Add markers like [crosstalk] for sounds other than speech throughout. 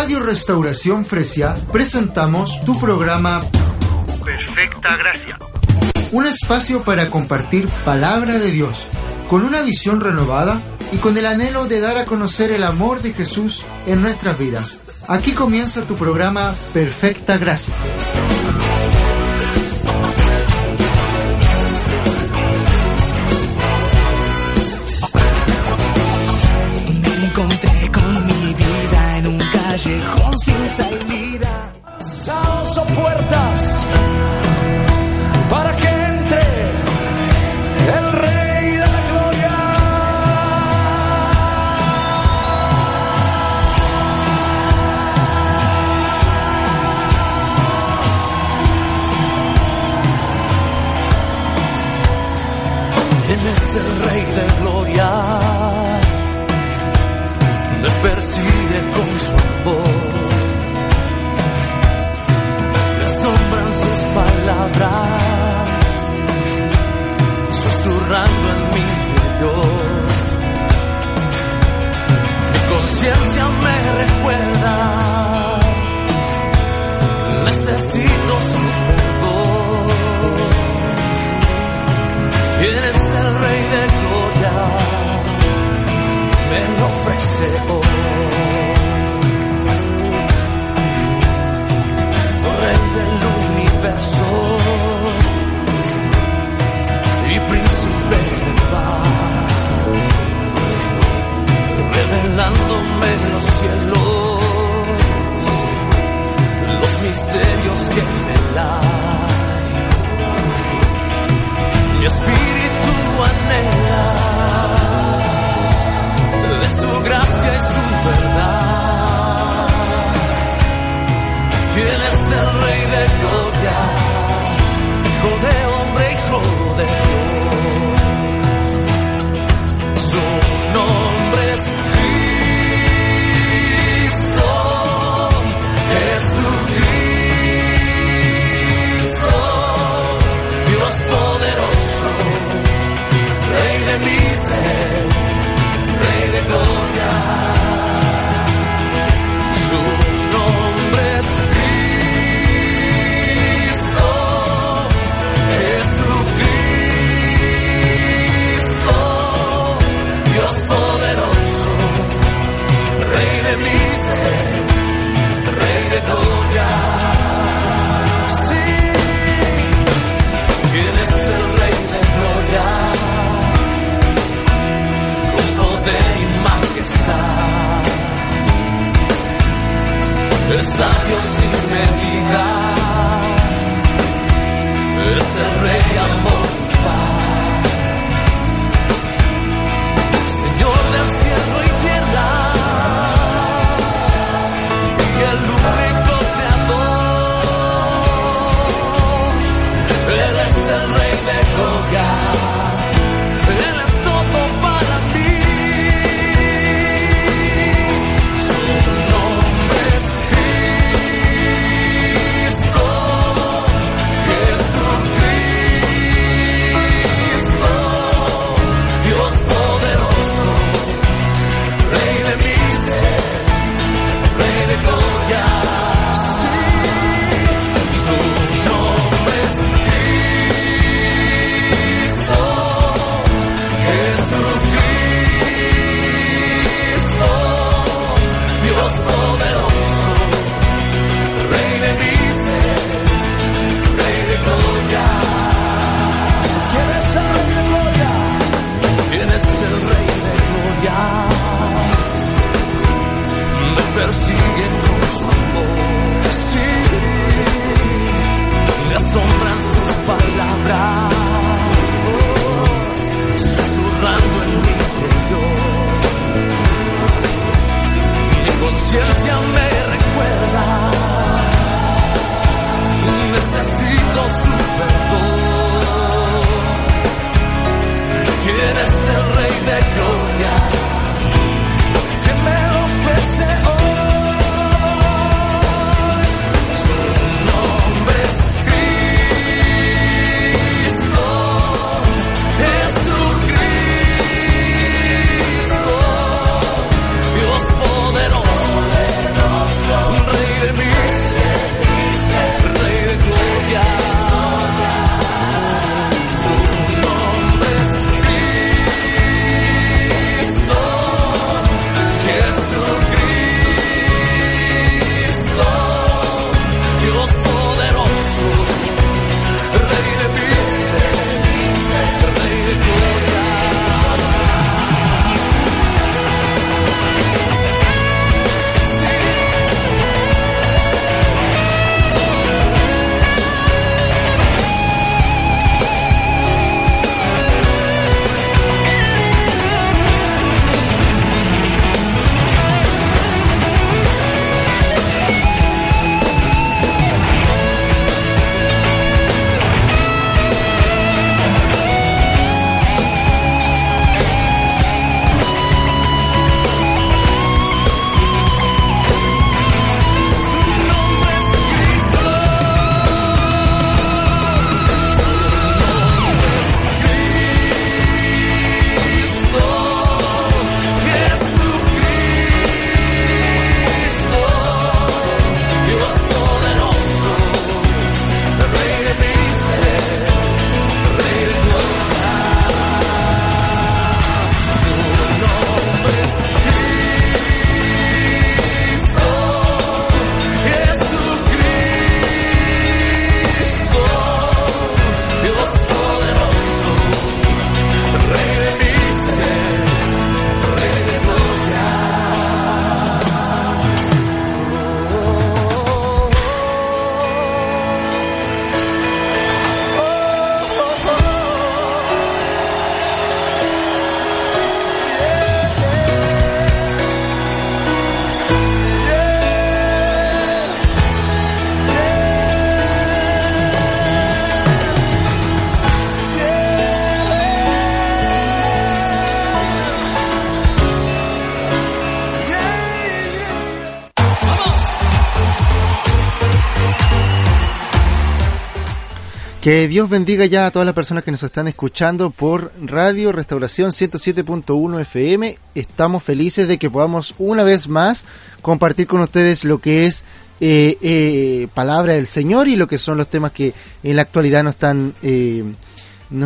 Radio Restauración Fresia presentamos tu programa Perfecta Gracia. Un espacio para compartir palabra de Dios, con una visión renovada y con el anhelo de dar a conocer el amor de Jesús en nuestras vidas. Aquí comienza tu programa Perfecta Gracia. misterios que velar. Mi espíritu anhela de su gracia y su es sabio sin medida, es el rey amor. Que Dios bendiga ya a todas las personas que nos están escuchando por Radio Restauración 107.1 FM. Estamos felices de que podamos una vez más compartir con ustedes lo que es eh, eh, palabra del Señor y lo que son los temas que en la actualidad nos están eh,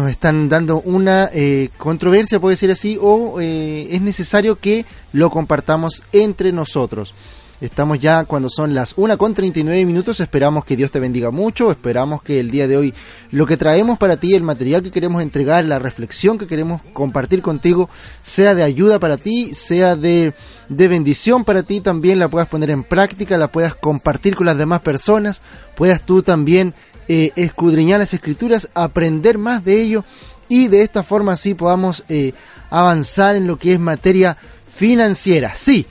están dando una controversia, puede decir así, o es necesario que lo compartamos entre nosotros. Estamos ya cuando son las 1 con 39 minutos. Esperamos que Dios te bendiga mucho. Esperamos que el día de hoy lo que traemos para ti, el material que queremos entregar, la reflexión que queremos compartir contigo, sea de ayuda para ti, sea de, de bendición para ti. También la puedas poner en práctica, la puedas compartir con las demás personas. Puedas tú también eh, escudriñar las escrituras, aprender más de ello y de esta forma así podamos eh, avanzar en lo que es materia financiera. Sí,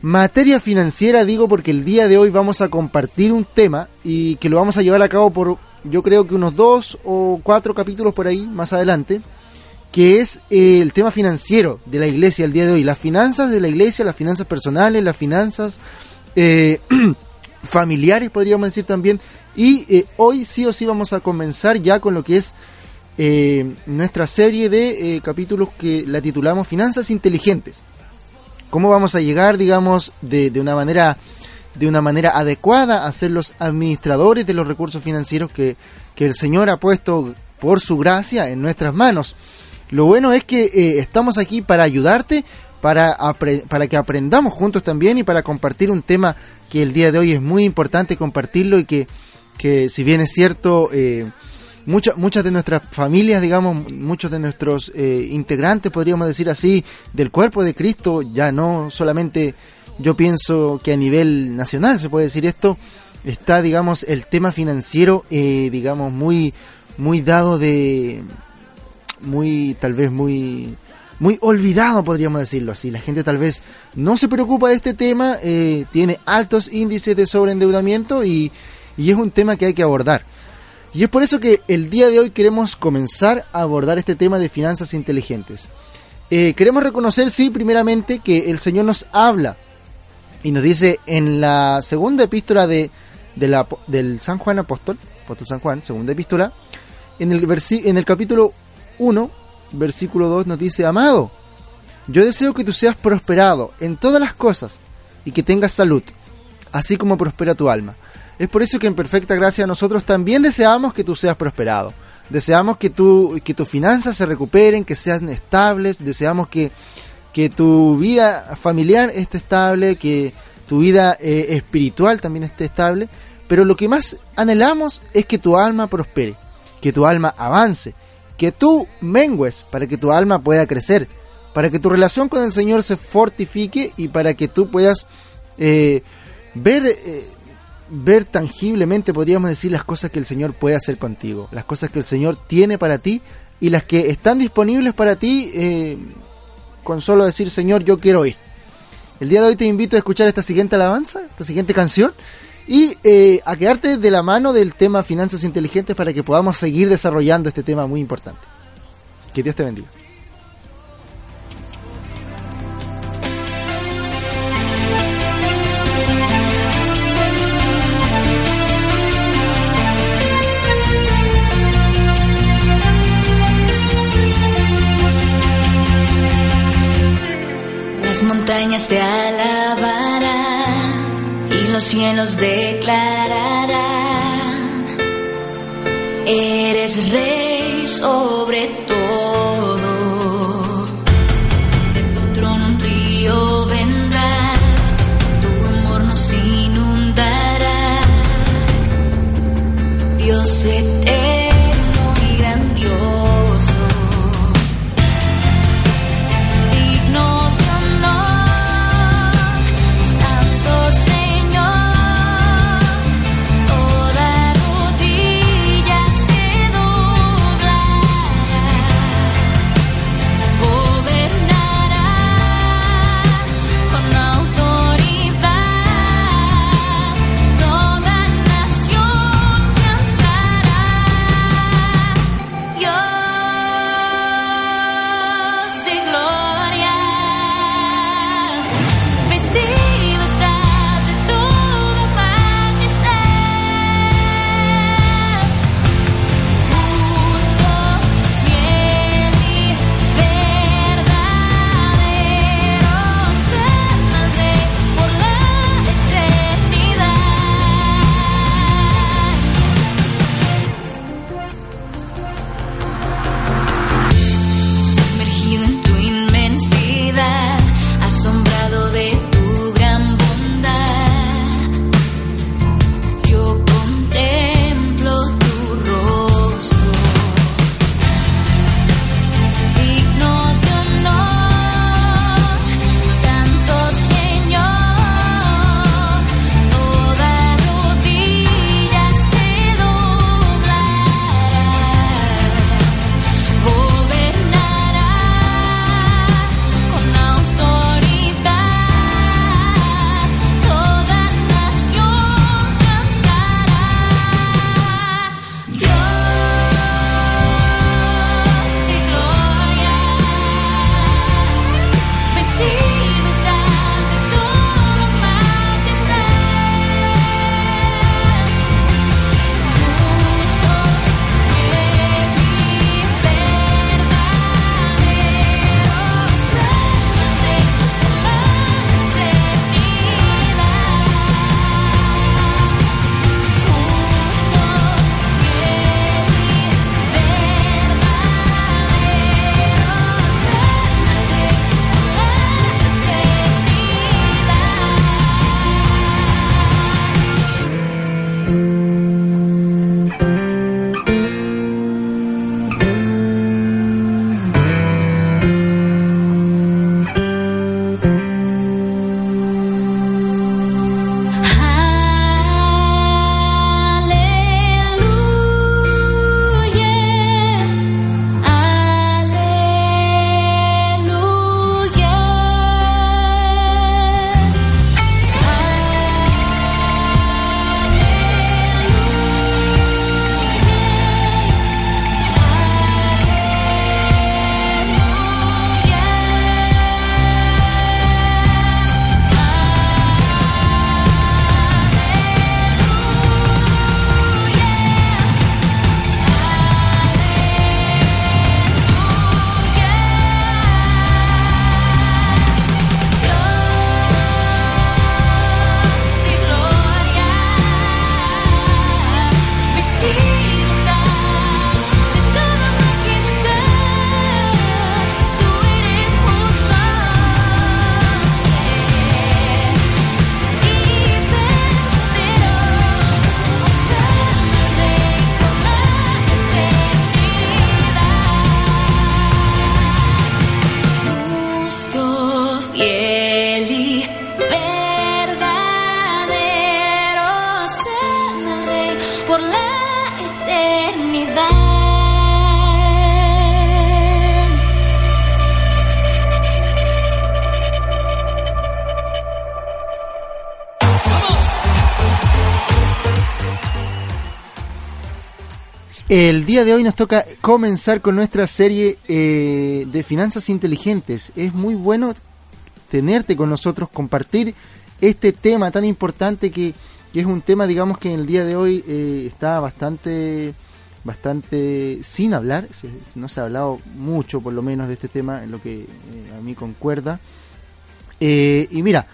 materia financiera digo porque el día de hoy vamos a compartir un tema y que lo vamos a llevar a cabo por yo creo que unos dos o cuatro capítulos por ahí más adelante que es eh, el tema financiero de la iglesia el día de hoy, las finanzas de la iglesia, las finanzas personales, las finanzas eh, [clears throat] familiares podríamos decir también y eh, hoy sí o sí vamos a comenzar ya con lo que es nuestra serie de capítulos que la titulamos Finanzas Inteligentes. ¿Cómo vamos a llegar, digamos, de, una manera de una manera adecuada a ser los administradores de los recursos financieros que, que el Señor ha puesto por su gracia en nuestras manos? Lo bueno es que eh, estamos aquí para ayudarte, para, para que aprendamos juntos también y para compartir un tema que el día de hoy es muy importante compartirlo y que que si bien es cierto, eh, muchas muchas de nuestras familias, digamos, muchos de nuestros eh, integrantes, podríamos decir así, del cuerpo de Cristo, ya no solamente yo pienso que a nivel nacional se puede decir esto, está, digamos, el tema financiero, eh, digamos, muy, muy dado de, muy, tal vez muy, muy olvidado, podríamos decirlo así. La gente tal vez no se preocupa de este tema, eh, tiene altos índices de sobreendeudamiento y, y es un tema que hay que abordar. Y es por eso que el día de hoy queremos comenzar a abordar este tema de finanzas inteligentes. Eh, queremos reconocer, sí, primeramente, que el Señor nos habla y nos dice en la segunda epístola de, del San Juan Apóstol, Apóstol San Juan, segunda epístola, en el, en el capítulo 1, versículo 2 nos dice, Amado, yo deseo que tú seas prosperado en todas las cosas y que tengas salud, así como prospera tu alma. Es por eso que en perfecta gracia nosotros también deseamos que tú seas prosperado. Deseamos que, tu, que tus finanzas se recuperen, que sean estables. Deseamos que, que tu vida familiar esté estable, que tu vida eh, espiritual también esté estable. Pero lo que más anhelamos es que tu alma prospere, que tu alma avance, que tú mengues para que tu alma pueda crecer, para que tu relación con el Señor se fortifique y para que tú puedas eh, ver... Eh, ver tangiblemente, podríamos decir, las cosas que el Señor puede hacer contigo, las cosas que el Señor tiene para ti y las que están disponibles para ti eh, con solo decir, Señor, yo quiero ir. El día de hoy te invito a escuchar esta siguiente alabanza, esta siguiente canción y eh, a quedarte de la mano del tema finanzas inteligentes para que podamos seguir desarrollando este tema muy importante. Que Dios te bendiga. Las montañas te alabarán y los cielos declararán. Eres rey sobre todo. El día de hoy nos toca comenzar con nuestra serie eh, de finanzas inteligentes. Es muy bueno tenerte con nosotros, compartir este tema tan importante que, es un tema, digamos, que en el día de hoy eh, está bastante bastante sin hablar, no se ha hablado mucho por lo menos de este tema en lo que eh, a mí concuerda. Eh, y mira,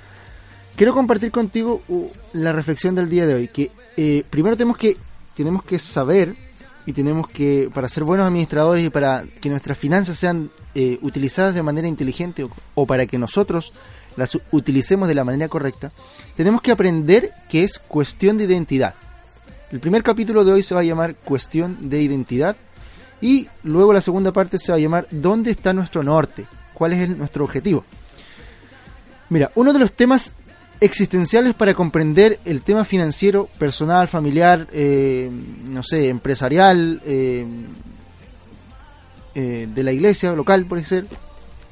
quiero compartir contigo uh, la reflexión del día de hoy, que eh, primero tenemos que tenemos que saber y tenemos que, para ser buenos administradores y para que nuestras finanzas sean eh, utilizadas de manera inteligente o, para que nosotros las utilicemos de la manera correcta, tenemos que aprender que es cuestión de identidad. El primer capítulo de hoy se va a llamar cuestión de identidad y luego la segunda parte se va a llamar ¿dónde está nuestro norte? ¿Cuál es nuestro objetivo? Mira, uno de los temas existenciales para comprender el tema financiero, personal, familiar, eh, no sé, empresarial, eh, eh, de la iglesia local, por ser,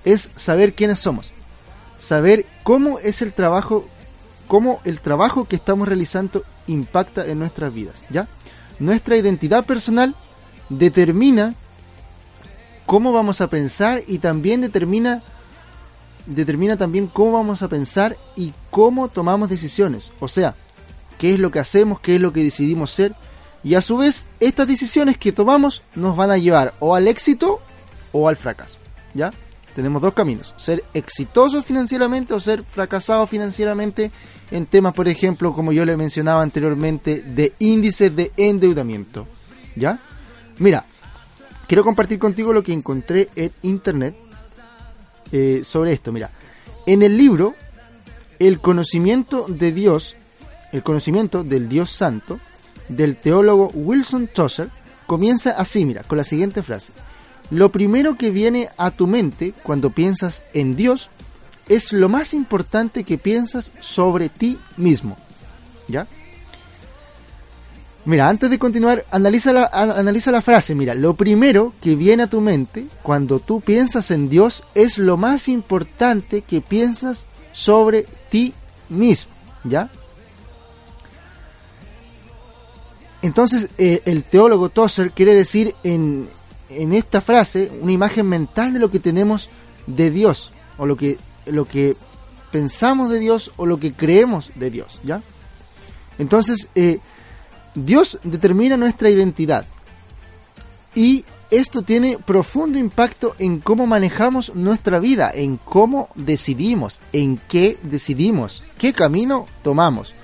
es saber quiénes somos, saber cómo es el trabajo, cómo el trabajo que estamos realizando impacta en nuestras vidas, ¿ya? Nuestra identidad personal determina cómo vamos a pensar y también determina determina también cómo vamos a pensar y cómo tomamos decisiones. O sea, qué es lo que hacemos, qué es lo que decidimos ser. Y a su vez, estas decisiones que tomamos nos van a llevar o al éxito o al fracaso. ¿Ya? Tenemos dos caminos. Ser exitosos financieramente o ser fracasados financieramente en temas, por ejemplo, como yo le mencionaba anteriormente, de índices de endeudamiento. ¿Ya? Mira, quiero compartir contigo lo que encontré en internet eh, sobre esto. Mira, en el libro El conocimiento de Dios, el conocimiento del Dios Santo, del teólogo Wilson Tosser, comienza así, mira, con la siguiente frase. Lo primero que viene a tu mente cuando piensas en Dios es lo más importante que piensas sobre ti mismo. ¿Ya? Mira, antes de continuar, analiza la, analiza la frase. Mira, lo primero que viene a tu mente cuando tú piensas en Dios es lo más importante que piensas sobre ti mismo. ¿Ya? Entonces, eh, el teólogo Tosser quiere decir en, en esta frase una imagen mental de lo que tenemos de Dios, o lo que, lo que pensamos de Dios, o lo que creemos de Dios. ¿Ya? Entonces, eh, Dios determina nuestra identidad. Y esto tiene profundo impacto en cómo manejamos nuestra vida, en cómo decidimos, en qué decidimos, qué camino tomamos.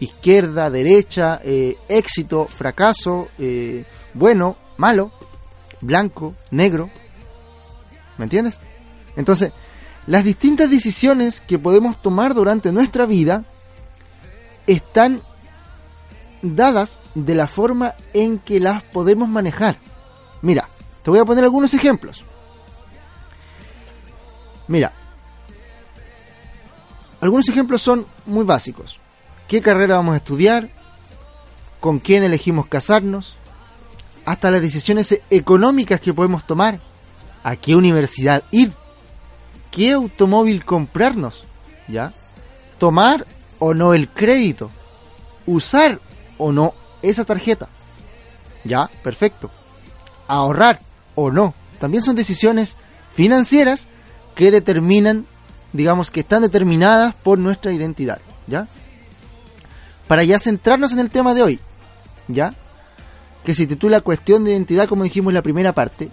Izquierda, derecha, eh, éxito, fracaso, eh, bueno, malo, blanco, negro. ¿Me entiendes? Entonces, las distintas decisiones que podemos tomar durante nuestra vida están dadas de la forma en que las podemos manejar. Mira, te voy a poner algunos ejemplos. Mira, algunos ejemplos son muy básicos. ¿Qué carrera vamos a estudiar? ¿Con quién elegimos casarnos? Hasta las decisiones económicas que podemos tomar. ¿A qué universidad ir? ¿Qué automóvil comprarnos? ¿Ya? Tomar o no el crédito. Usar o no esa tarjeta. Ya, perfecto. Ahorrar o no. También son decisiones financieras que determinan, digamos que están determinadas por nuestra identidad. ¿Ya? Para ya centrarnos en el tema de hoy. ¿Ya? Que se titula Cuestión de identidad, como dijimos la primera parte.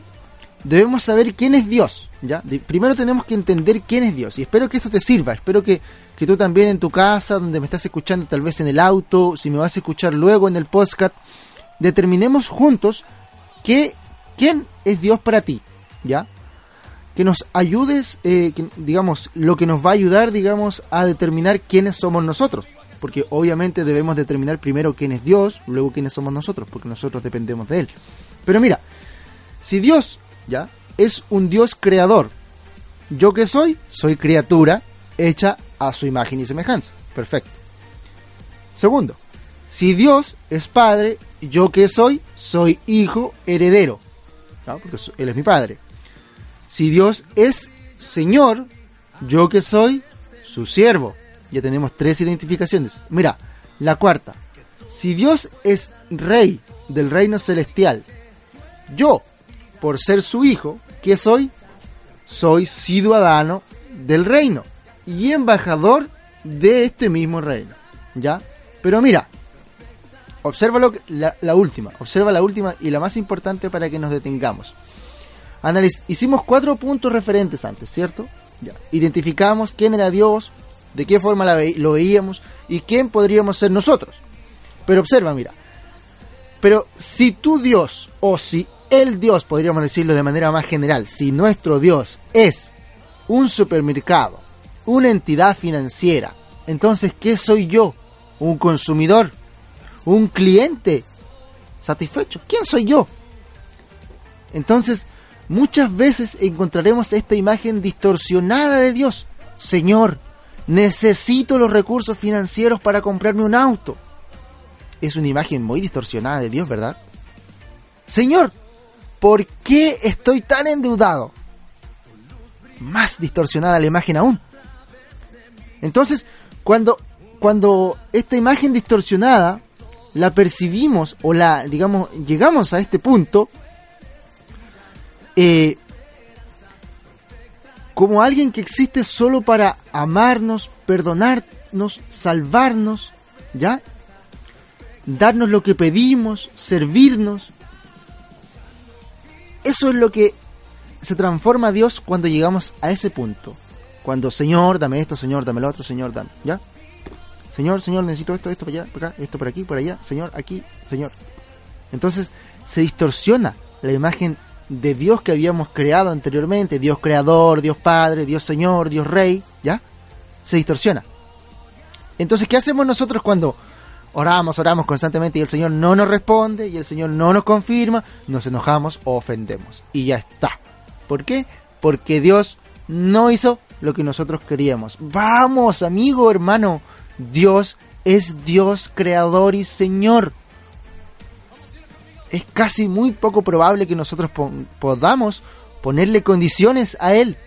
Debemos saber quién es Dios. ¿ya? Primero tenemos que entender quién es Dios. Y espero que esto te sirva. Espero que, que tú también en tu casa, donde me estás escuchando, tal vez en el auto, si me vas a escuchar luego en el podcast, determinemos juntos que, quién es Dios para ti. ¿Ya? Que nos ayudes, eh, digamos, lo que nos va a ayudar, digamos, a determinar quiénes somos nosotros. Porque obviamente debemos determinar primero quién es Dios, luego quiénes somos nosotros, porque nosotros dependemos de Él. Pero mira, si Dios, ya, es un Dios creador, yo que soy, soy criatura, hecha a su imagen y semejanza. Perfecto. Segundo, si Dios es padre, yo que soy, soy hijo heredero. Porque Él es mi padre. Si Dios es Señor, yo que soy su siervo. Ya tenemos tres identificaciones. Mira, la cuarta. Si Dios es rey del reino celestial, yo, por ser su hijo, ¿qué soy? Soy ciudadano del reino y embajador de este mismo reino. ¿Ya? Pero mira, observa lo la, última, observa la última y la más importante para que nos detengamos. Analiz- hicimos cuatro puntos referentes antes, ¿cierto? Ya. Identificamos quién era Dios, de qué forma lo veíamos y quién podríamos ser nosotros. Pero observa, mira. Pero si tu Dios, o si el Dios, podríamos decirlo de manera más general, si nuestro Dios es un supermercado, una entidad financiera, entonces, ¿qué soy yo? ¿Un consumidor? ¿Un cliente? ¿Satisfecho? ¿Quién soy yo? Entonces, muchas veces encontraremos esta imagen distorsionada de Dios. Señor, necesito los recursos financieros para comprarme un auto. Es una imagen muy distorsionada de Dios, ¿verdad? Señor, ¿por qué estoy tan endeudado? Más distorsionada la imagen aún. Entonces, cuando, cuando esta imagen distorsionada la percibimos o la, digamos, llegamos a este punto, eh, como alguien que existe solo para amarnos, perdonarnos, salvarnos, ¿ya? Darnos lo que pedimos, servirnos. Eso es lo que se transforma Dios cuando llegamos a ese punto. Cuando, Señor, dame esto, Señor, dame lo otro, Señor, dame, ¿ya? Señor, Señor, necesito esto, esto para allá, para acá, esto por aquí, por allá, Señor, aquí, Señor. Entonces se distorsiona la imagen de Dios que habíamos creado anteriormente, Dios creador, Dios Padre, Dios Señor, Dios Rey, ¿ya? Se distorsiona. Entonces, ¿qué hacemos nosotros cuando oramos, oramos constantemente y el Señor no nos responde y el Señor no nos confirma? Nos enojamos o ofendemos. Y ya está. ¿Por qué? Porque Dios no hizo lo que nosotros queríamos. Vamos, amigo, hermano. Dios es Dios creador y Señor. Es casi muy poco probable que nosotros po- podamos ponerle condiciones a Él.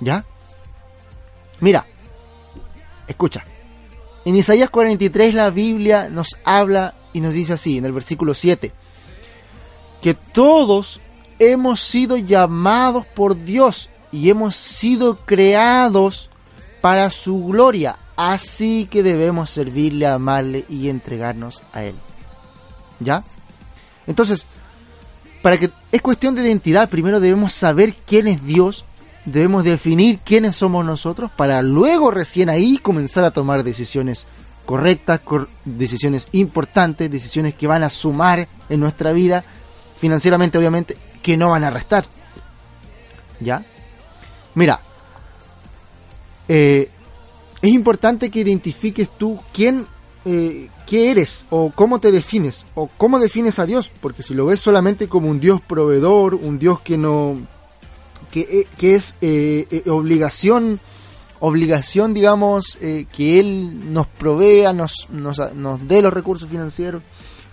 ¿Ya? Mira, escucha. En Isaías 43 la Biblia nos habla y nos dice así, en el versículo 7, que todos hemos sido llamados por Dios y hemos sido creados para su gloria, así que debemos servirle, amarle y entregarnos a Él. ¿Ya? Entonces, para que es cuestión de identidad, primero debemos saber quién es Dios, debemos definir quiénes somos nosotros, para luego recién ahí comenzar a tomar decisiones correctas, cor- decisiones importantes, decisiones que van a sumar en nuestra vida, financieramente obviamente, que no van a restar. ¿Ya? Mira, eh, es importante que identifiques tú quién, eh, qué eres o cómo te defines o cómo defines a Dios, porque si lo ves solamente como un Dios proveedor, un Dios que no, que, eh, que es eh, eh, obligación, obligación, digamos, que Él nos provea, nos, nos, nos dé los recursos financieros,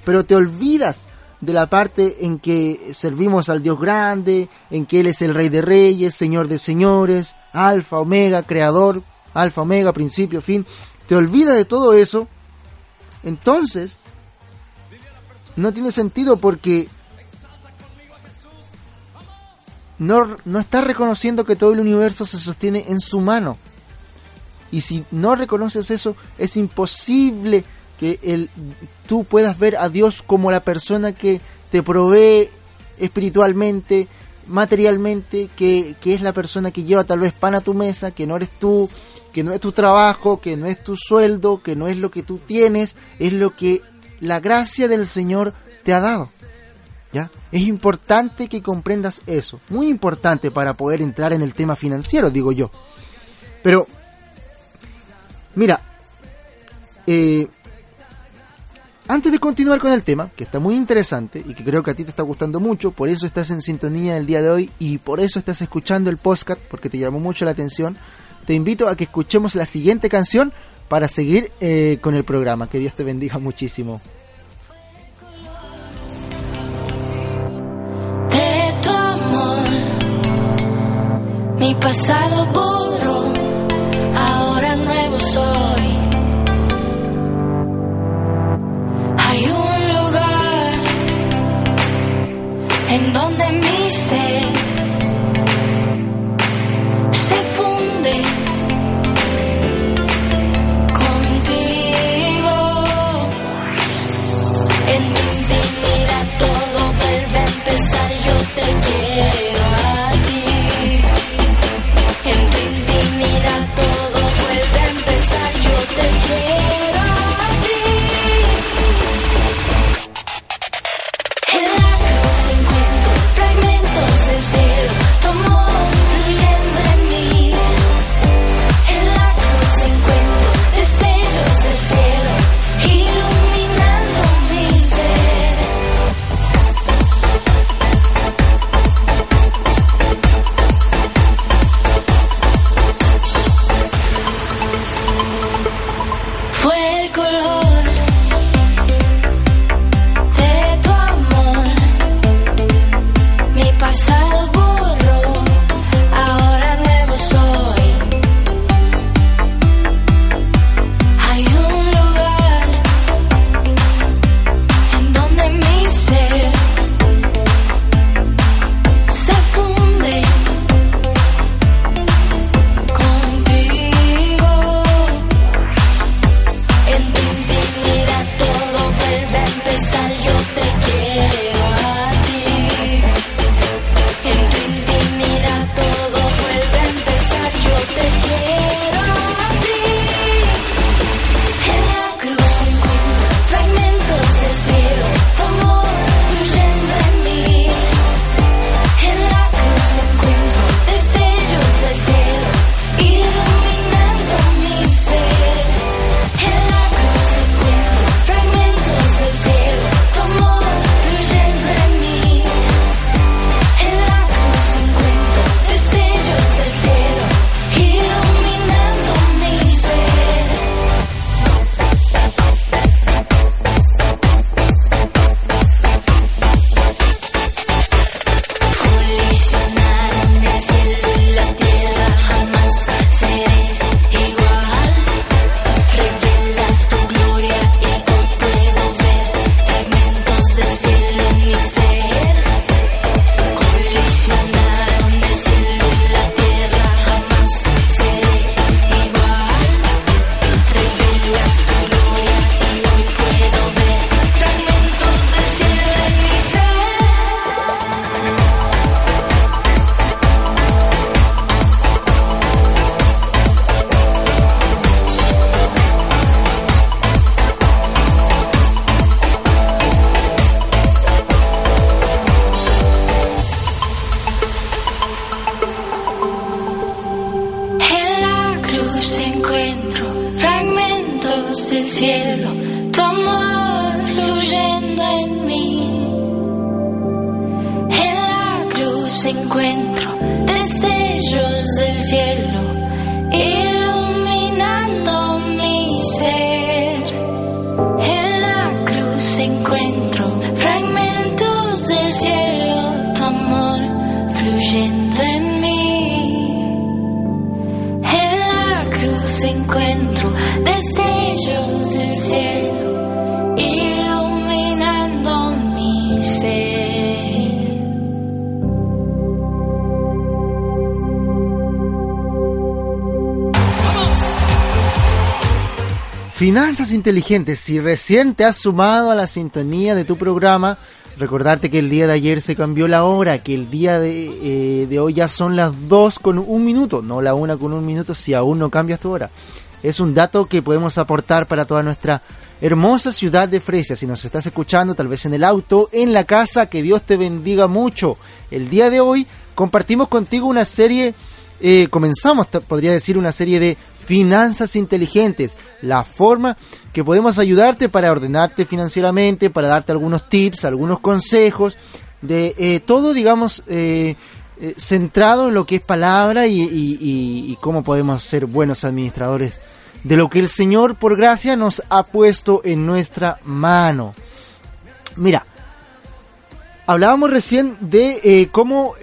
pero te olvidas de la parte en que servimos al Dios grande, en que Él es el Rey de Reyes, Señor de Señores, Alfa, Omega, Creador, Alfa, Omega, principio, fin. Te olvidas de todo eso, entonces no tiene sentido porque no, no estás reconociendo que todo el universo se sostiene en su mano. Y si no reconoces eso, es imposible que el, tú puedas ver a Dios como la persona que te provee espiritualmente, materialmente, que, que es la persona que lleva tal vez pan a tu mesa, que no eres tú, que no es tu trabajo, que no es tu sueldo, que no es lo que tú tienes, es lo que la gracia del Señor te ha dado. ¿ya? Es importante que comprendas eso, muy importante para poder entrar en el tema financiero, digo yo. Pero, mira, eh, antes de continuar con el tema, que está muy interesante y que creo que a ti te está gustando mucho, por eso estás en sintonía el día de hoy y por eso estás escuchando el podcast, porque te llamó mucho la atención, te invito a que escuchemos la siguiente canción para seguir eh, con el programa. Que Dios te bendiga muchísimo. Mi pasado borro, ahora nuevo soy. Hay un lugar en donde mi ser se funde contigo. En tu intimidad todo vuelve a empezar, yo te quiero. inteligente. Si recién te has sumado a la sintonía de tu programa, recordarte que el día de ayer se cambió la hora, que el día de, eh, hoy ya son las 2 con un minuto, no la 1 con un minuto si aún no cambias tu hora. Es un dato que podemos aportar para toda nuestra hermosa ciudad de Fresia. Si nos estás escuchando, tal vez en el auto, en la casa, que Dios te bendiga mucho. El día de hoy compartimos contigo una serie, eh, comenzamos, podría decir, una serie de Finanzas Inteligentes, la forma que podemos ayudarte para ordenarte financieramente, para darte algunos tips, algunos consejos, de eh, todo, digamos, eh, eh, centrado en lo que es palabra y, cómo podemos ser buenos administradores de lo que el Señor, por gracia, nos ha puesto en nuestra mano. Mira, Hablábamos recién de cómo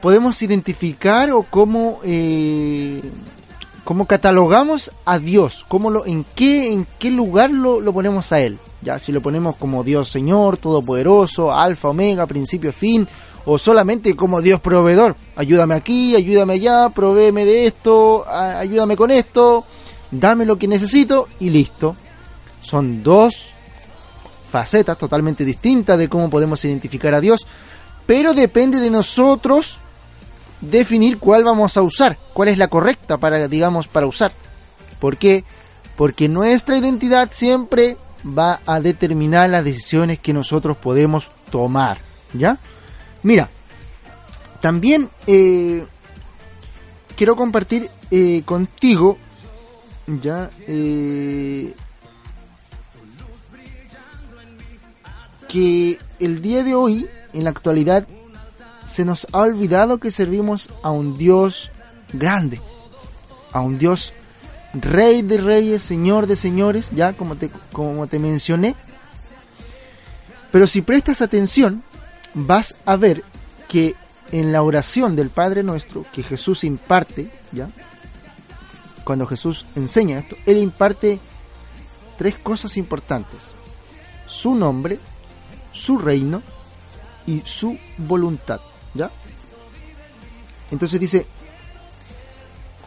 podemos identificar o cómo cómo catalogamos a Dios, cómo lo, en, qué, en qué lugar lo, lo ponemos a Él. Ya, si lo ponemos como Dios Señor, Todopoderoso, Alfa, Omega, principio, fin, o solamente como Dios proveedor. Ayúdame aquí, ayúdame allá, provéeme de esto, ayúdame con esto, dame lo que necesito y listo. Son dos facetas totalmente distintas de cómo podemos identificar a Dios, pero depende de nosotros definir cuál vamos a usar, cuál es la correcta para, digamos, para usar. ¿Por qué? Porque nuestra identidad siempre va a determinar las decisiones que nosotros podemos tomar, ¿ya? Mira, también eh, quiero compartir eh, contigo, ya, eh, que el día de hoy, en la actualidad, se nos ha olvidado que servimos a un Dios grande, a un Dios Rey de reyes, Señor de señores, ya como te, como te mencioné. Pero si prestas atención, vas a ver que en la oración del Padre Nuestro que Jesús imparte, ya, cuando Jesús enseña esto, Él imparte tres cosas importantes. Su nombre, su reino y su voluntad, ¿ya? Entonces dice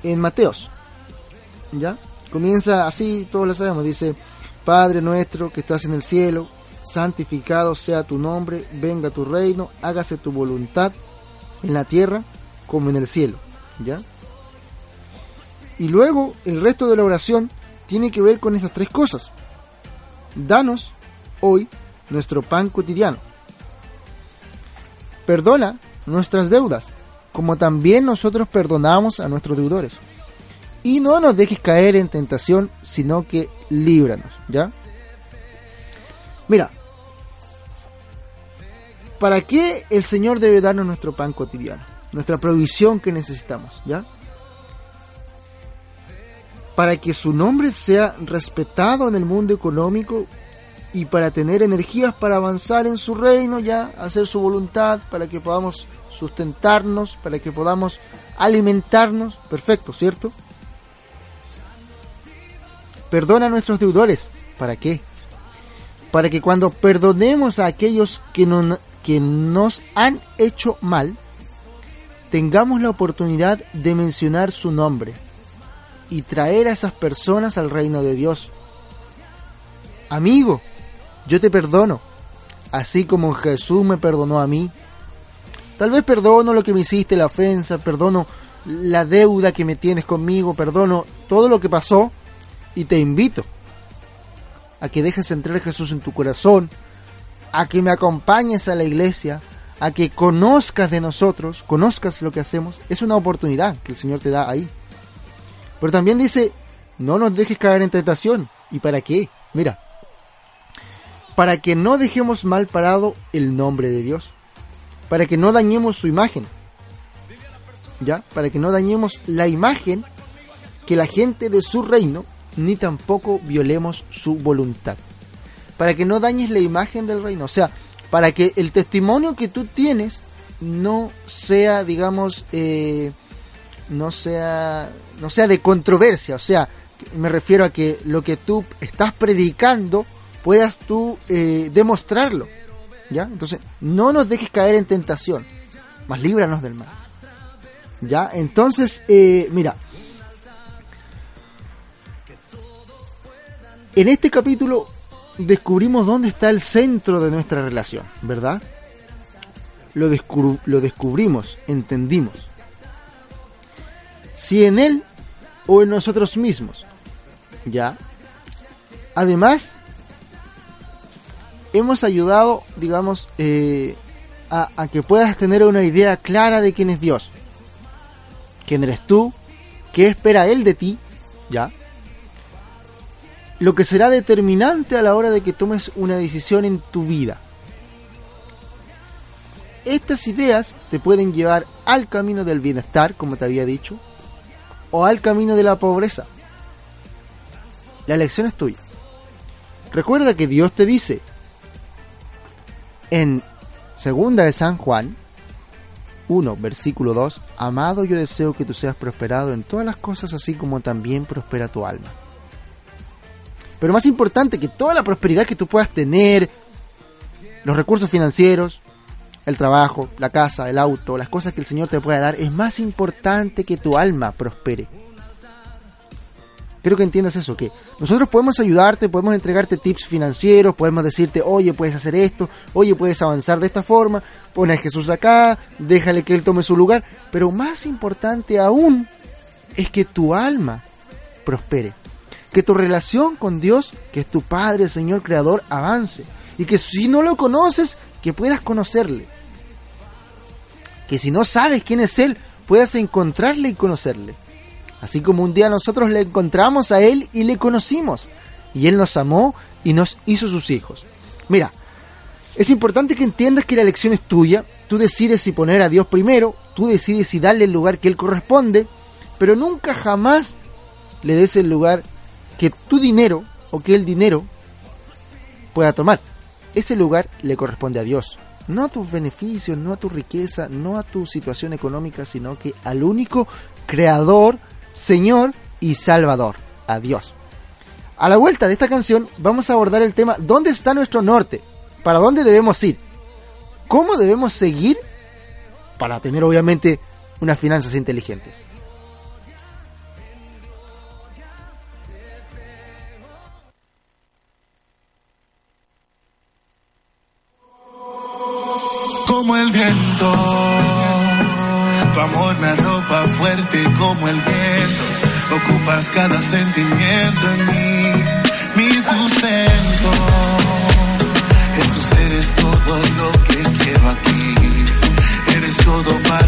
en Mateos, ¿ya? Comienza así, todos lo sabemos, dice, Padre nuestro que estás en el cielo, santificado sea tu nombre, venga tu reino, hágase tu voluntad en la tierra como en el cielo, ¿ya? Y luego el resto de la oración tiene que ver con estas tres cosas. Danos hoy nuestro pan cotidiano. Perdona nuestras deudas, como también nosotros perdonamos a nuestros deudores. Y no nos dejes caer en tentación, sino que líbranos, ¿ya? Mira, ¿para qué el Señor debe darnos nuestro pan cotidiano? Nuestra provisión que necesitamos, ¿ya? Para que su nombre sea respetado en el mundo económico y para tener energías para avanzar en su reino, ya, hacer su voluntad, para que podamos sustentarnos, para que podamos alimentarnos, perfecto, ¿cierto? Perdona a nuestros deudores, ¿para qué? Para que cuando perdonemos a aquellos que, no- que nos han hecho mal, tengamos la oportunidad de mencionar su nombre y traer a esas personas al reino de Dios. Amigo, yo te perdono, así como Jesús me perdonó a mí. Tal vez perdono lo que me hiciste, la ofensa, perdono la deuda que me tienes conmigo, perdono todo lo que pasó y te invito a que dejes entrar a Jesús en tu corazón, a que me acompañes a la iglesia, a que conozcas de nosotros, conozcas lo que hacemos. Es una oportunidad que el Señor te da ahí. Pero también dice, no nos dejes caer en tentación. ¿Y para qué? Mira, para que no dejemos mal parado el nombre de Dios, para que no dañemos su imagen, ¿ya? Para que no dañemos la imagen que la gente de su reino, ni tampoco violemos su voluntad, para que no dañes la imagen del reino, o sea, para que el testimonio que tú tienes no sea, digamos, eh, no sea, no sea de controversia, o sea, me refiero a que lo que tú estás predicando puedas tú eh, demostrarlo, ¿ya? Entonces, no nos dejes caer en tentación, mas líbranos del mal, ¿ya? Entonces, eh, mira, en este capítulo descubrimos dónde está el centro de nuestra relación, ¿verdad? Lo, lo descubrimos, entendimos. Si en él o en nosotros mismos, ¿ya? Además, hemos ayudado, digamos, eh, a, a que puedas tener una idea clara de quién es Dios, quién eres tú, qué espera Él de ti, ¿ya? Lo que será determinante a la hora de que tomes una decisión en tu vida. estas ideas te pueden llevar al camino del bienestar, como te había dicho, o al camino de la pobreza. La elección es tuya. Recuerda que Dios te dice en segunda de San Juan 1, versículo 2, Amado yo deseo que tú seas prosperado en todas las cosas así como también prospera tu alma. Pero más importante que toda la prosperidad que tú puedas tener, los recursos financieros, el trabajo, la casa, el auto, las cosas que el Señor te pueda dar, es más importante que tu alma prospere. Creo que entiendas eso, que nosotros podemos ayudarte, podemos entregarte tips financieros, podemos decirte, oye, puedes hacer esto, oye, puedes avanzar de esta forma, pon a Jesús acá, déjale que Él tome su lugar, pero más importante aún es que tu alma prospere, que tu relación con Dios, que es tu Padre, Señor Creador, avance, y que si no lo conoces, que puedas conocerle, que si no sabes quién es Él, puedas encontrarle y conocerle. Así como un día nosotros le encontramos a Él y le conocimos. Y Él nos amó y nos hizo sus hijos. Mira, es importante que entiendas que la elección es tuya. Tú decides si poner a Dios primero, tú decides si darle el lugar que Él corresponde, pero nunca jamás le des el lugar que tu dinero o que el dinero pueda tomar. Ese lugar le corresponde a Dios. No a tus beneficios, no a tu riqueza, no a tu situación económica, sino que al único creador Señor y Salvador. Adiós. A la vuelta de esta canción vamos a abordar el tema ¿Dónde está nuestro norte? ¿Para dónde debemos ir? ¿Cómo debemos seguir para tener obviamente unas finanzas inteligentes? Como el viento, tu amor me arropa fuerte como el viento. Ocupas cada sentimiento en mí, mi sustento. Jesús, eres todo lo que quiero aquí. Eres todo para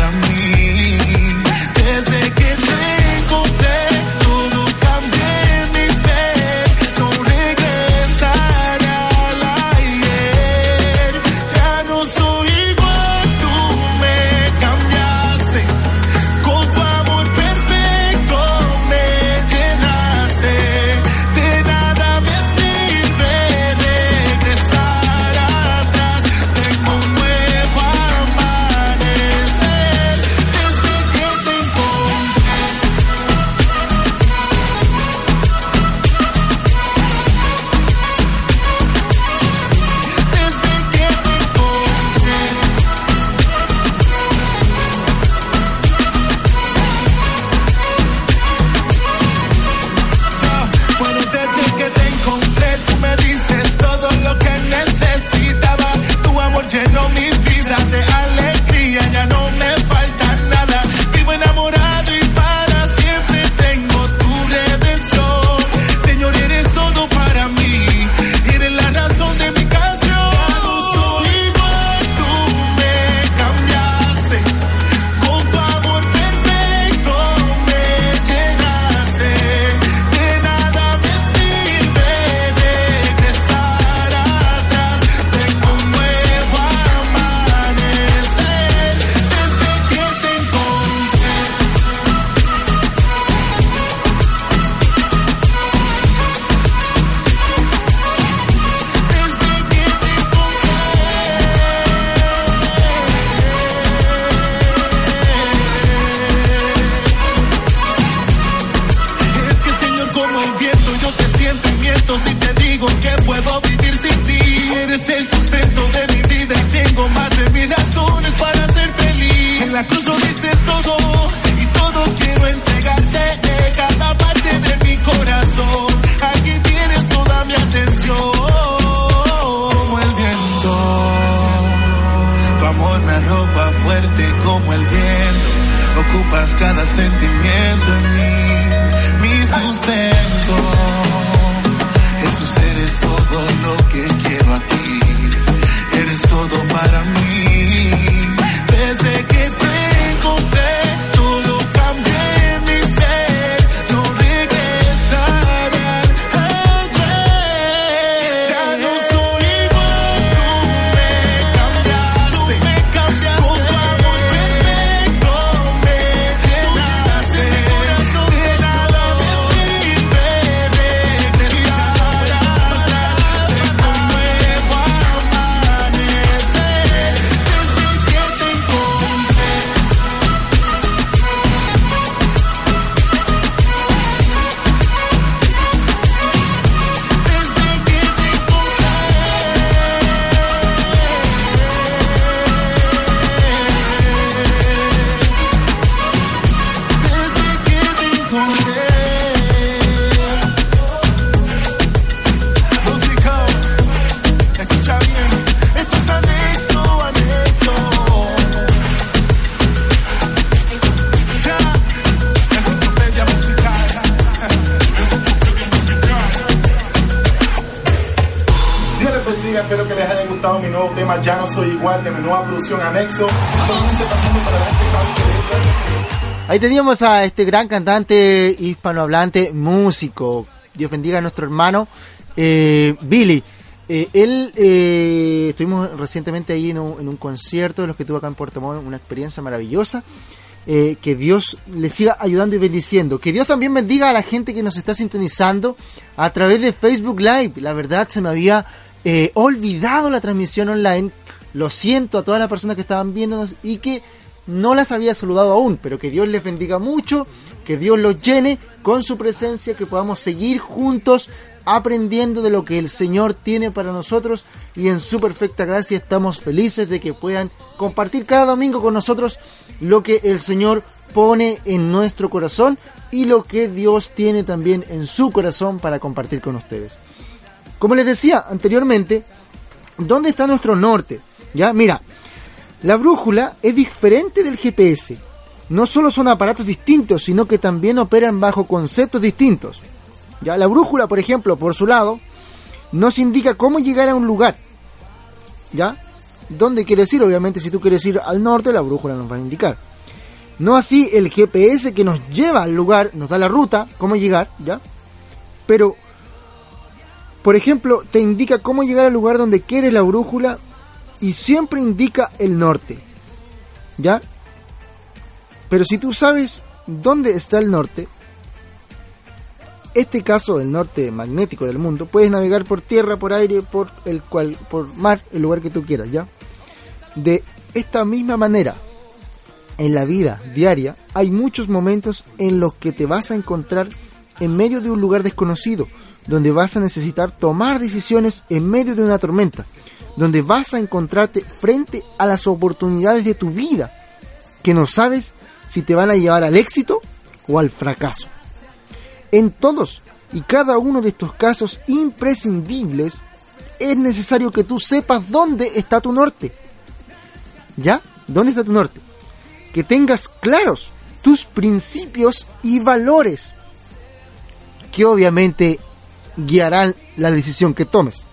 Ahí teníamos a este gran cantante hispanohablante, músico. Dios bendiga a nuestro hermano eh, Billy. Eh, él, eh, estuvimos recientemente ahí en un, concierto de los que tuvo acá en Puerto Montt, una experiencia maravillosa. Que Dios le siga ayudando y bendiciendo. Que Dios también bendiga a la gente que nos está sintonizando a través de Facebook Live. La verdad se me había olvidado la transmisión online. Lo siento a todas las personas que estaban viéndonos y que no las había saludado aún, pero que Dios les bendiga mucho, que Dios los llene con su presencia, que podamos seguir juntos aprendiendo de lo que el Señor tiene para nosotros y en su perfecta gracia estamos felices de que puedan compartir cada domingo con nosotros lo que el Señor pone en nuestro corazón y lo que Dios tiene también en su corazón para compartir con ustedes. Como les decía anteriormente, ¿dónde está nuestro norte? Ya, mira, la brújula es diferente del GPS. No solo son aparatos distintos, sino que también operan bajo conceptos distintos. Ya la brújula, por ejemplo, por su lado, nos indica cómo llegar a un lugar. ¿Ya? ¿Dónde quieres ir? Obviamente, si tú quieres ir al norte, la brújula nos va a indicar. No así el GPS que nos lleva al lugar, nos da la ruta, cómo llegar, ¿ya? Pero, por ejemplo, te indica cómo llegar al lugar donde quieres la brújula y siempre indica el norte, ¿ya? Pero si tú sabes dónde está el norte, este caso del norte magnético del mundo, puedes navegar por tierra, por aire, por el cual, por mar, el lugar que tú quieras, ¿ya? De esta misma manera, en la vida diaria, hay muchos momentos en los que te vas a encontrar en medio de un lugar desconocido, donde vas a necesitar tomar decisiones en medio de una tormenta, donde vas a encontrarte frente a las oportunidades de tu vida, que no sabes si te van a llevar al éxito o al fracaso. En todos y cada uno de estos casos imprescindibles, es necesario que tú sepas dónde está tu norte. ¿Ya? ¿Dónde está tu norte? Que tengas claros tus principios y valores, que obviamente guiarán la decisión que tomes.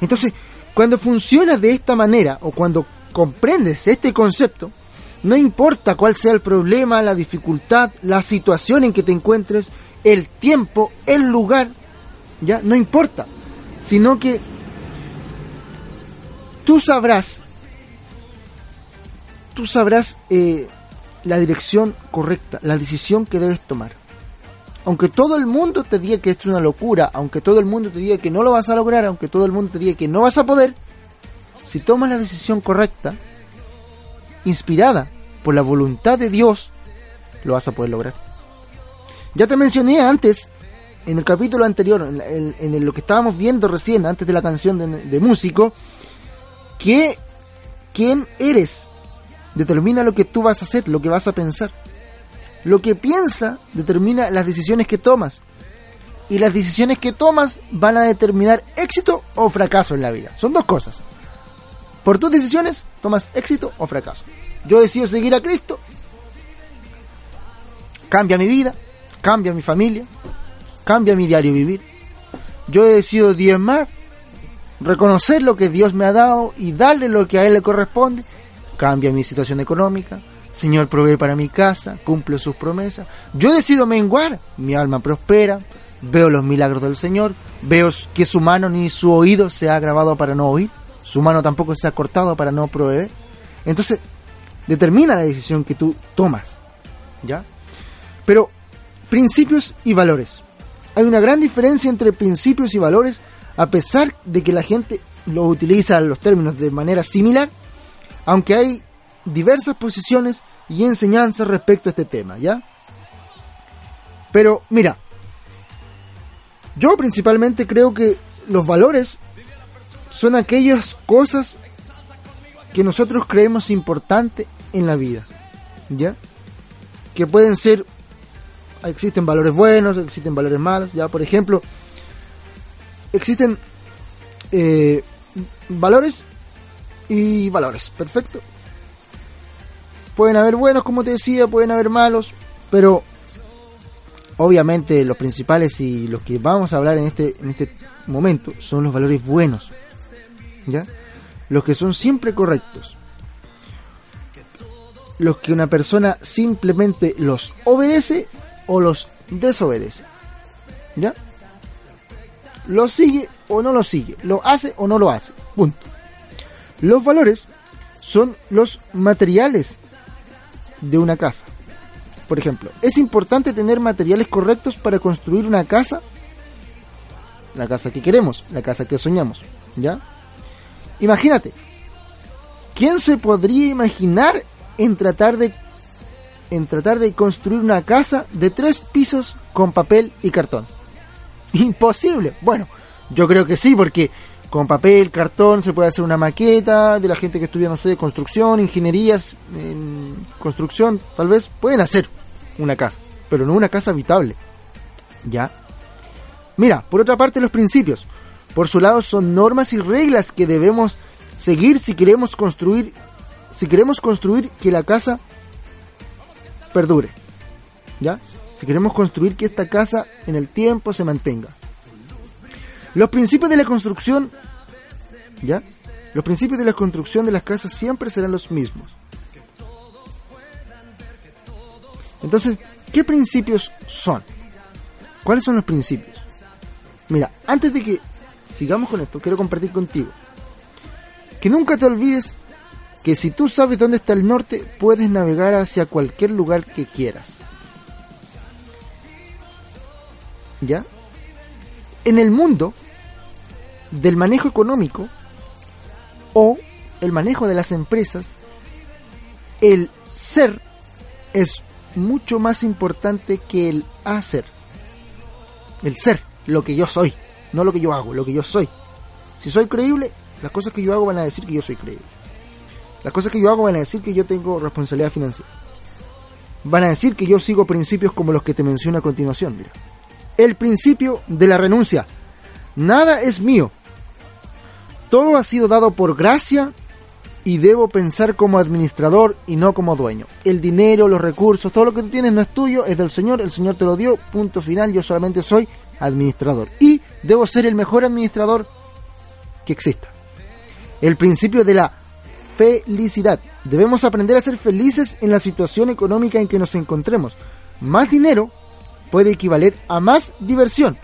Entonces, cuando funciona de esta manera o cuando comprendes este concepto, no importa cuál sea el problema, la dificultad, la situación en que te encuentres, el tiempo, el lugar, ya no importa, sino que tú sabrás, tú sabrás eh, la dirección correcta, la decisión que debes tomar. Aunque todo el mundo te diga que esto es una locura, aunque todo el mundo te diga que no lo vas a lograr, aunque todo el mundo te diga que no vas a poder, si tomas la decisión correcta, inspirada por la voluntad de Dios, lo vas a poder lograr. Ya te mencioné antes, en el capítulo anterior, en, lo que estábamos viendo recién, antes de la canción de, de músico, que quién eres determina lo que tú vas a hacer, lo que vas a pensar. Lo que piensa determina las decisiones que tomas. Y las decisiones que tomas van a determinar éxito o fracaso en la vida. Son dos cosas. Por tus decisiones tomas éxito o fracaso. Yo decido seguir a Cristo. Cambia mi vida, cambia mi familia, cambia mi diario vivir. Yo he decidido diezmar, reconocer lo que Dios me ha dado y darle lo que a Él le corresponde. Cambia mi situación económica. Señor provee para mi casa, cumple sus promesas. Yo decido menguar, mi alma prospera, veo los milagros del Señor, veo que su mano ni su oído se ha agravado para no oír, su mano tampoco se ha cortado para no proveer. Entonces, determina la decisión que tú tomas. ¿Ya? Pero, principios y valores. Hay una gran diferencia entre principios y valores, a pesar de que la gente los utiliza los términos de manera similar, aunque hay diversas posiciones y enseñanzas respecto a este tema, ¿ya? Pero, mira, yo principalmente creo que los valores son aquellas cosas que nosotros creemos importantes en la vida, ¿ya? Que pueden ser, existen valores buenos, existen valores malos, ¿ya? Por ejemplo, existen eh, valores y valores, perfecto. Pueden haber buenos, como te decía, pueden haber malos, pero obviamente los principales y los que vamos a hablar en este, en este momento son los valores buenos. ¿ya? Los que son siempre correctos. Los que una persona simplemente los obedece o los desobedece. ¿Ya? Lo sigue o no lo sigue. Lo hace o no lo hace. Punto. Los valores son los materiales de una casa. Por ejemplo, es importante tener materiales correctos para construir una casa. La casa que queremos, la casa que soñamos. ¿Ya? Imagínate. ¿Quién se podría imaginar en tratar de en tratar de construir una casa de tres pisos con papel y cartón? [laughs] Imposible. Bueno, yo creo que sí, porque con papel, cartón, se puede hacer una maqueta de la gente que estudia, no sé, construcción, ingenierías, en construcción, tal vez pueden hacer una casa, pero no una casa habitable. ¿Ya? Mira, por otra parte, los principios. Por su lado, son normas y reglas que debemos seguir si queremos construir, si queremos construir que la casa perdure. ¿Ya? Si queremos construir que esta casa en el tiempo se mantenga. Los principios de la construcción, ¿ya? Los principios de la construcción de las casas siempre serán los mismos. Entonces, ¿qué principios son? ¿Cuáles son los principios? Mira, antes de que sigamos con esto, quiero compartir contigo que nunca te olvides que si tú sabes dónde está el norte, puedes navegar hacia cualquier lugar que quieras. ¿Ya? En el mundo del manejo económico o el manejo de las empresas, el ser es mucho más importante que el hacer. El ser, lo que yo soy, no lo que yo hago, lo que yo soy. Si soy creíble, las cosas que yo hago van a decir que yo soy creíble. Las cosas que yo hago van a decir que yo tengo responsabilidad financiera. Van a decir que yo sigo principios como los que te menciono a continuación. Mira. El principio de la renuncia. Nada es mío. Todo ha sido dado por gracia y debo pensar como administrador y no como dueño. El dinero, los recursos, todo lo que tú tienes no es tuyo, es del Señor, el Señor te lo dio, punto final, yo solamente soy administrador. Y debo ser el mejor administrador que exista. El principio de la felicidad. Debemos aprender a ser felices en la situación económica en que nos encontremos. Más dinero puede equivaler a más diversión.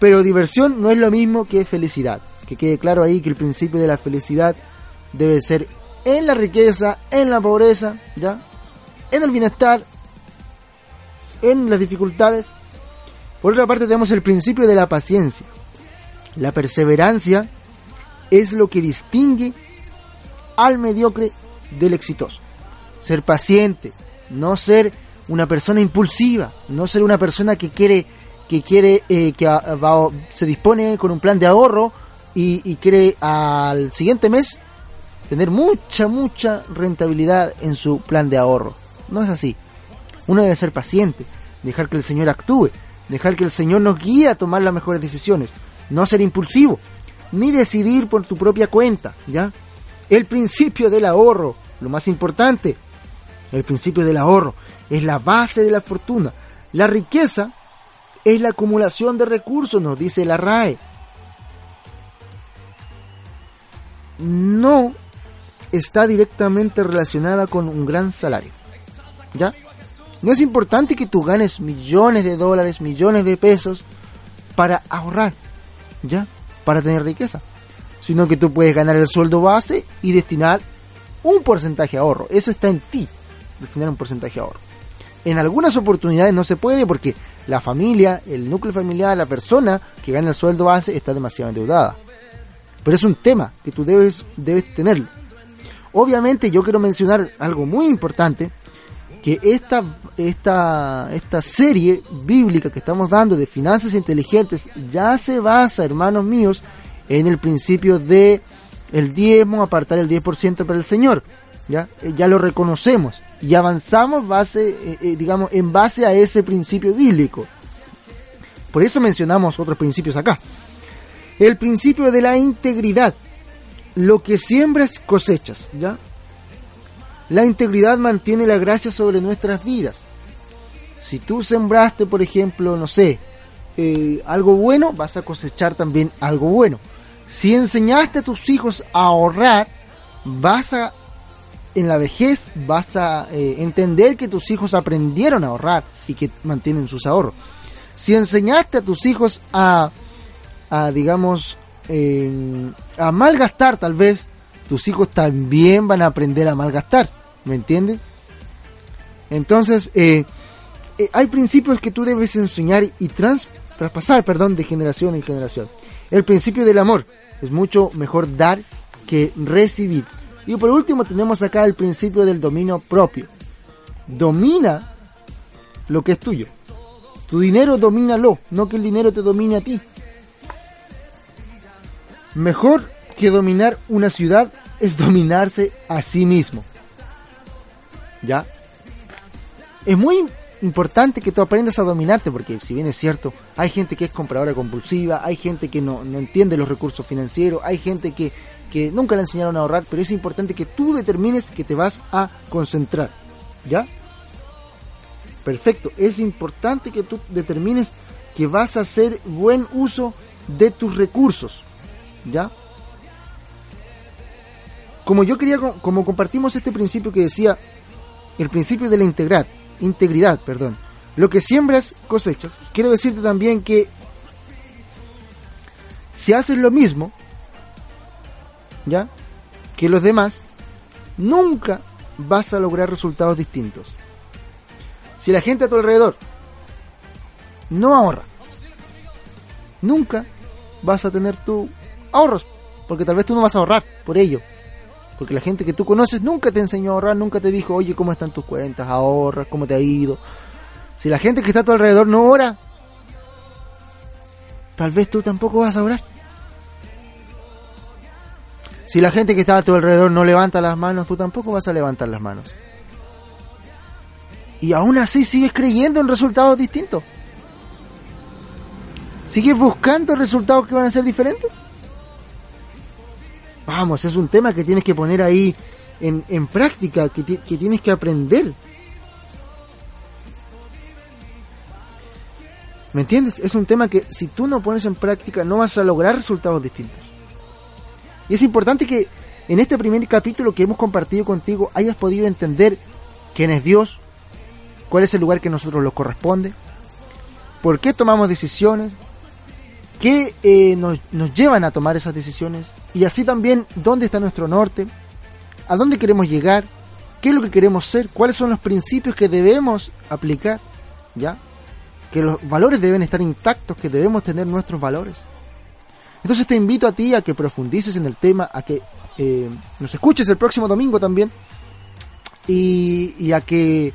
Pero diversión no es lo mismo que felicidad. Que quede claro ahí que el principio de la felicidad debe ser en la riqueza, en la pobreza, ¿ya? En el bienestar, en las dificultades. Por otra parte tenemos el principio de la paciencia. La perseverancia es lo que distingue al mediocre del exitoso. Ser paciente, no ser una persona impulsiva, no ser una persona que quiere que quiere eh, que se dispone con un plan de ahorro y, y quiere al siguiente mes tener mucha mucha rentabilidad en su plan de ahorro. No es así. Uno debe ser paciente, dejar que el Señor actúe, dejar que el Señor nos guíe a tomar las mejores decisiones, no ser impulsivo, ni decidir por tu propia cuenta, ¿ya? El principio del ahorro, lo más importante, el principio del ahorro es la base de la fortuna. La riqueza es la acumulación de recursos, nos dice la RAE. No está directamente relacionada con un gran salario. ¿Ya? No es importante que tú ganes millones de dólares, millones de pesos para ahorrar, ¿ya? Para tener riqueza. Sino que tú puedes ganar el sueldo base y destinar un porcentaje ahorro. Eso está en ti, destinar un porcentaje ahorro. En algunas oportunidades no se puede porque la familia, el núcleo familiar, la persona que gana el sueldo base está demasiado endeudada. Pero es un tema que tú debes, debes tenerlo. Obviamente yo quiero mencionar algo muy importante, que esta, esta, esta serie bíblica que estamos dando de finanzas inteligentes ya se basa, hermanos míos, en el principio de el diezmo, apartar el 10% para el Señor. ¿ya? Eh, ya lo reconocemos y avanzamos base, eh, eh, digamos, en base a ese principio bíblico. Por eso mencionamos otros principios acá. El principio de la integridad. Lo que siembras cosechas, ¿ya? La integridad mantiene la gracia sobre nuestras vidas. Si tú sembraste, por ejemplo, no sé, eh, algo bueno, vas a cosechar también algo bueno. Si enseñaste a tus hijos a ahorrar, vas a, en la vejez, vas a eh, entender que tus hijos aprendieron a ahorrar y que mantienen sus ahorros. Si enseñaste a tus hijos a, a digamos, eh, a malgastar tal vez, tus hijos también van a aprender a malgastar. ¿Me entiendes? Entonces, eh, eh, hay principios que tú debes enseñar y trans- traspasar, perdón, de generación en generación. El principio del amor. Es mucho mejor dar que recibir. Y por último tenemos acá el principio del dominio propio. Domina lo que es tuyo. Tu dinero domínalo, no que el dinero te domine a ti. Mejor que dominar una ciudad es dominarse a sí mismo. ¿Ya? Es muy importante que tú aprendas a dominarte, porque si bien es cierto, hay gente que es compradora compulsiva, hay gente que no, no entiende los recursos financieros, hay gente que, que nunca le enseñaron a ahorrar, pero es importante que tú determines que te vas a concentrar. ¿Ya? Perfecto, es importante que tú determines que vas a hacer buen uso de tus recursos. ¿Ya? Como yo quería, co- como compartimos este principio que decía, el principio de la integridad, integridad, perdón. Lo que siembras cosechas. Quiero decirte también que si haces lo mismo, ¿ya? Que los demás, nunca vas a lograr resultados distintos. Si la gente a tu alrededor no ahorra, nunca vas a tener tu ahorros, porque tal vez tú no vas a ahorrar por ello. Porque la gente que tú conoces nunca te enseñó a ahorrar, nunca te dijo, oye, ¿cómo están tus cuentas? Ahorra, ¿cómo te ha ido? Si la gente que está a tu alrededor no ora, tal vez tú tampoco vas a orar. Si la gente que está a tu alrededor no levanta las manos, tú tampoco vas a levantar las manos. Y aún así sigues creyendo en resultados distintos. ¿Sigues buscando resultados que van a ser diferentes? Vamos, es un tema que tienes que poner ahí en, en práctica, que, que tienes que aprender. ¿Me entiendes? Es un tema que si tú no pones en práctica no vas a lograr resultados distintos. Y es importante que en este primer capítulo que hemos compartido contigo hayas podido entender quién es Dios, cuál es el lugar que a nosotros nos corresponde, por qué tomamos decisiones, qué eh, nos, nos llevan a tomar esas decisiones. Y así también dónde está nuestro norte, a dónde queremos llegar, qué es lo que queremos ser, cuáles son los principios que debemos aplicar, ¿ya? Que los valores deben estar intactos, que debemos tener nuestros valores. Entonces te invito a ti a que profundices en el tema, a que eh, nos escuches el próximo domingo también. Y, y a que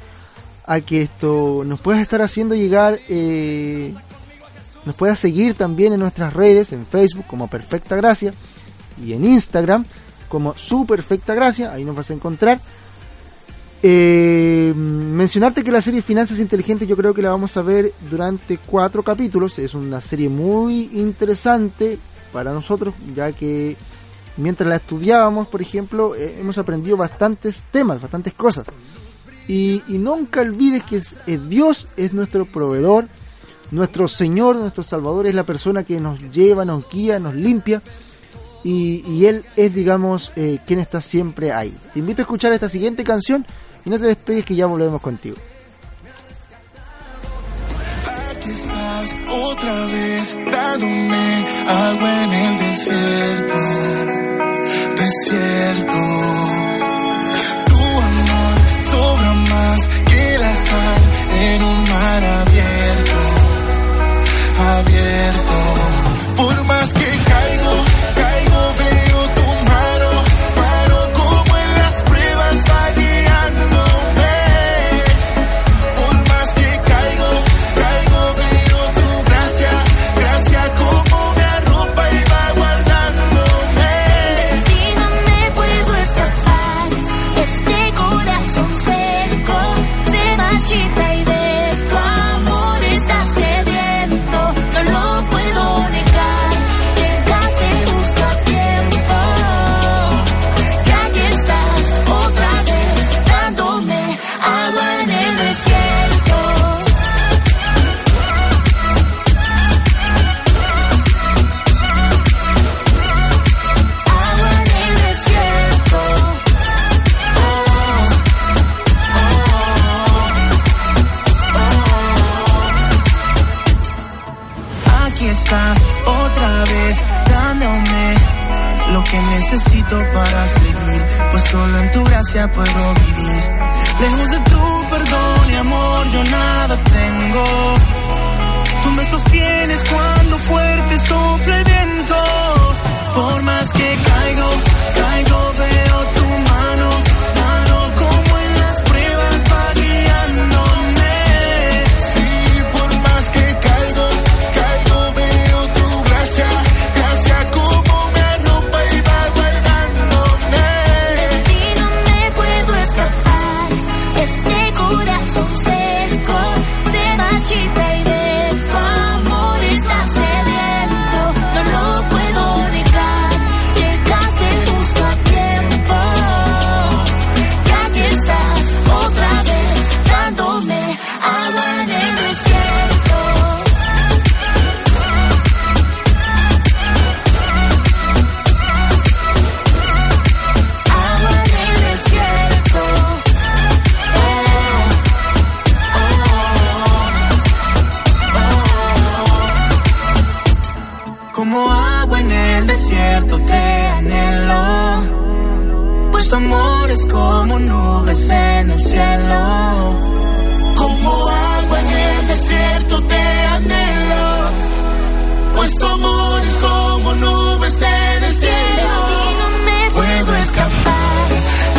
a que esto nos puedas estar haciendo llegar eh, nos puedas seguir también en nuestras redes en Facebook como Perfecta Gracia y en Instagram como Su Perfecta Gracia. Ahí nos vas a encontrar. Eh, mencionarte que la serie Finanzas Inteligentes yo creo que la vamos a ver durante cuatro capítulos. Es una serie muy interesante para nosotros ya que mientras la estudiábamos por ejemplo eh, hemos aprendido bastantes temas bastantes cosas. Y, nunca olvides que es- eh, Dios es nuestro proveedor, nuestro Señor, nuestro Salvador, es la persona que nos lleva, nos guía, nos limpia. Y, Él es, digamos, eh, quien está siempre ahí. Te invito a escuchar esta siguiente canción y no te despegues que ya volvemos contigo. Estás otra vez dándome agua en el desierto, desierto. Tu amor sobra más que la sal en un mar abierto, abierto. Por más que caigo, caigo, Como agua en el desierto te anhelo. Pues tu amor es como nubes en el cielo. Como agua en el desierto te anhelo, pues tu amor es como nubes en el cielo. No me puedo escapar.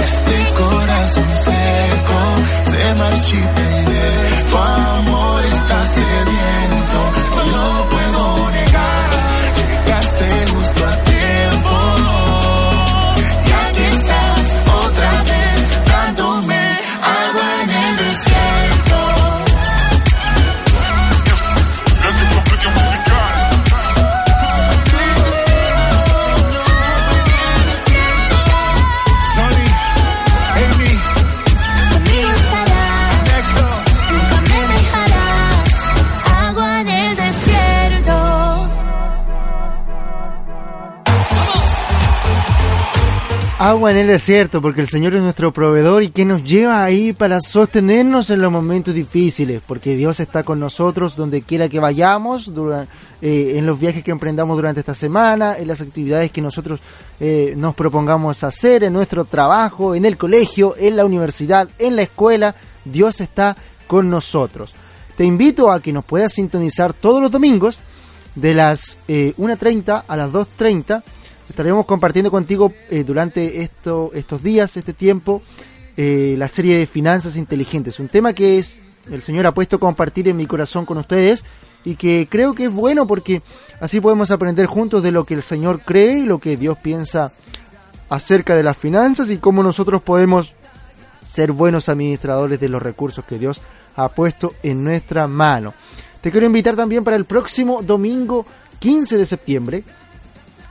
Este corazón seco se marchita y de tu amor está sediento. No lo puedo negar. Agua en el desierto, porque el Señor es nuestro proveedor y que nos lleva ahí para sostenernos en los momentos difíciles, porque Dios está con nosotros donde quiera que vayamos, eh, en los viajes que emprendamos durante esta semana, en las actividades que nosotros eh, nos propongamos hacer, en nuestro trabajo, en el colegio, en la universidad, en la escuela, Dios está con nosotros. Te invito a que nos puedas sintonizar todos los domingos de las eh, 1.30 a las 2.30 estaremos compartiendo contigo eh, durante esto, estos días, este tiempo, eh, la serie de finanzas inteligentes. Un tema que es el Señor ha puesto a compartir en mi corazón con ustedes y que creo que es bueno porque así podemos aprender juntos de lo que el Señor cree y lo que Dios piensa acerca de las finanzas y cómo nosotros podemos ser buenos administradores de los recursos que Dios ha puesto en nuestra mano. Te quiero invitar también para el próximo domingo 15 de septiembre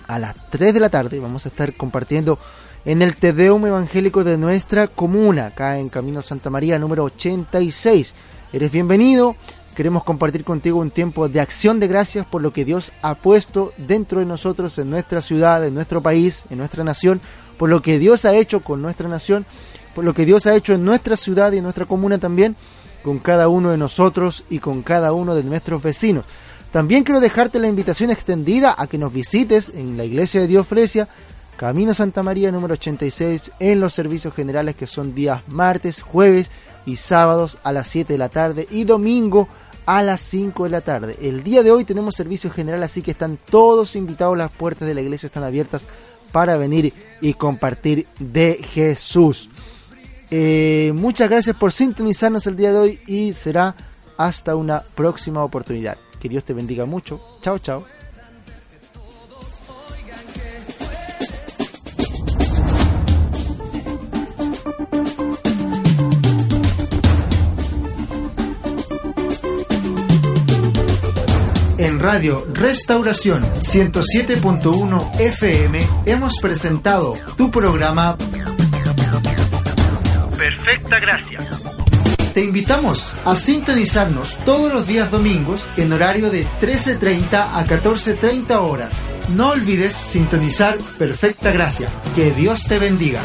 a las 3 de la tarde. Vamos a estar compartiendo en el Tedeum Evangélico de nuestra comuna, acá en Camino Santa María número 86. Eres bienvenido. Queremos compartir contigo un tiempo de acción de gracias por lo que Dios ha puesto dentro de nosotros, en nuestra ciudad, en nuestro país, en nuestra nación, por lo que Dios ha hecho con nuestra nación, por lo que Dios ha hecho en nuestra ciudad y en nuestra comuna también, con cada uno de nosotros y con cada uno de nuestros vecinos. También quiero dejarte la invitación extendida a que nos visites en la Iglesia de Dios Fresia, Camino Santa María número 86, en los servicios generales que son días martes, jueves y sábados a las 7 de la tarde y domingo a las 5 de la tarde. El día de hoy tenemos servicio general, así que están todos invitados, las puertas de la iglesia están abiertas para venir y compartir de Jesús. Eh, muchas gracias por sintonizarnos el día de hoy y será hasta una próxima oportunidad. Que Dios te bendiga mucho. Chao, chao. En Radio Restauración 107.1 FM hemos presentado tu programa Perfecta gracia. Te invitamos a sintonizarnos todos los días domingos en horario de 13.30 a 14.30 horas. No olvides sintonizar Perfecta Gracia. Que Dios te bendiga.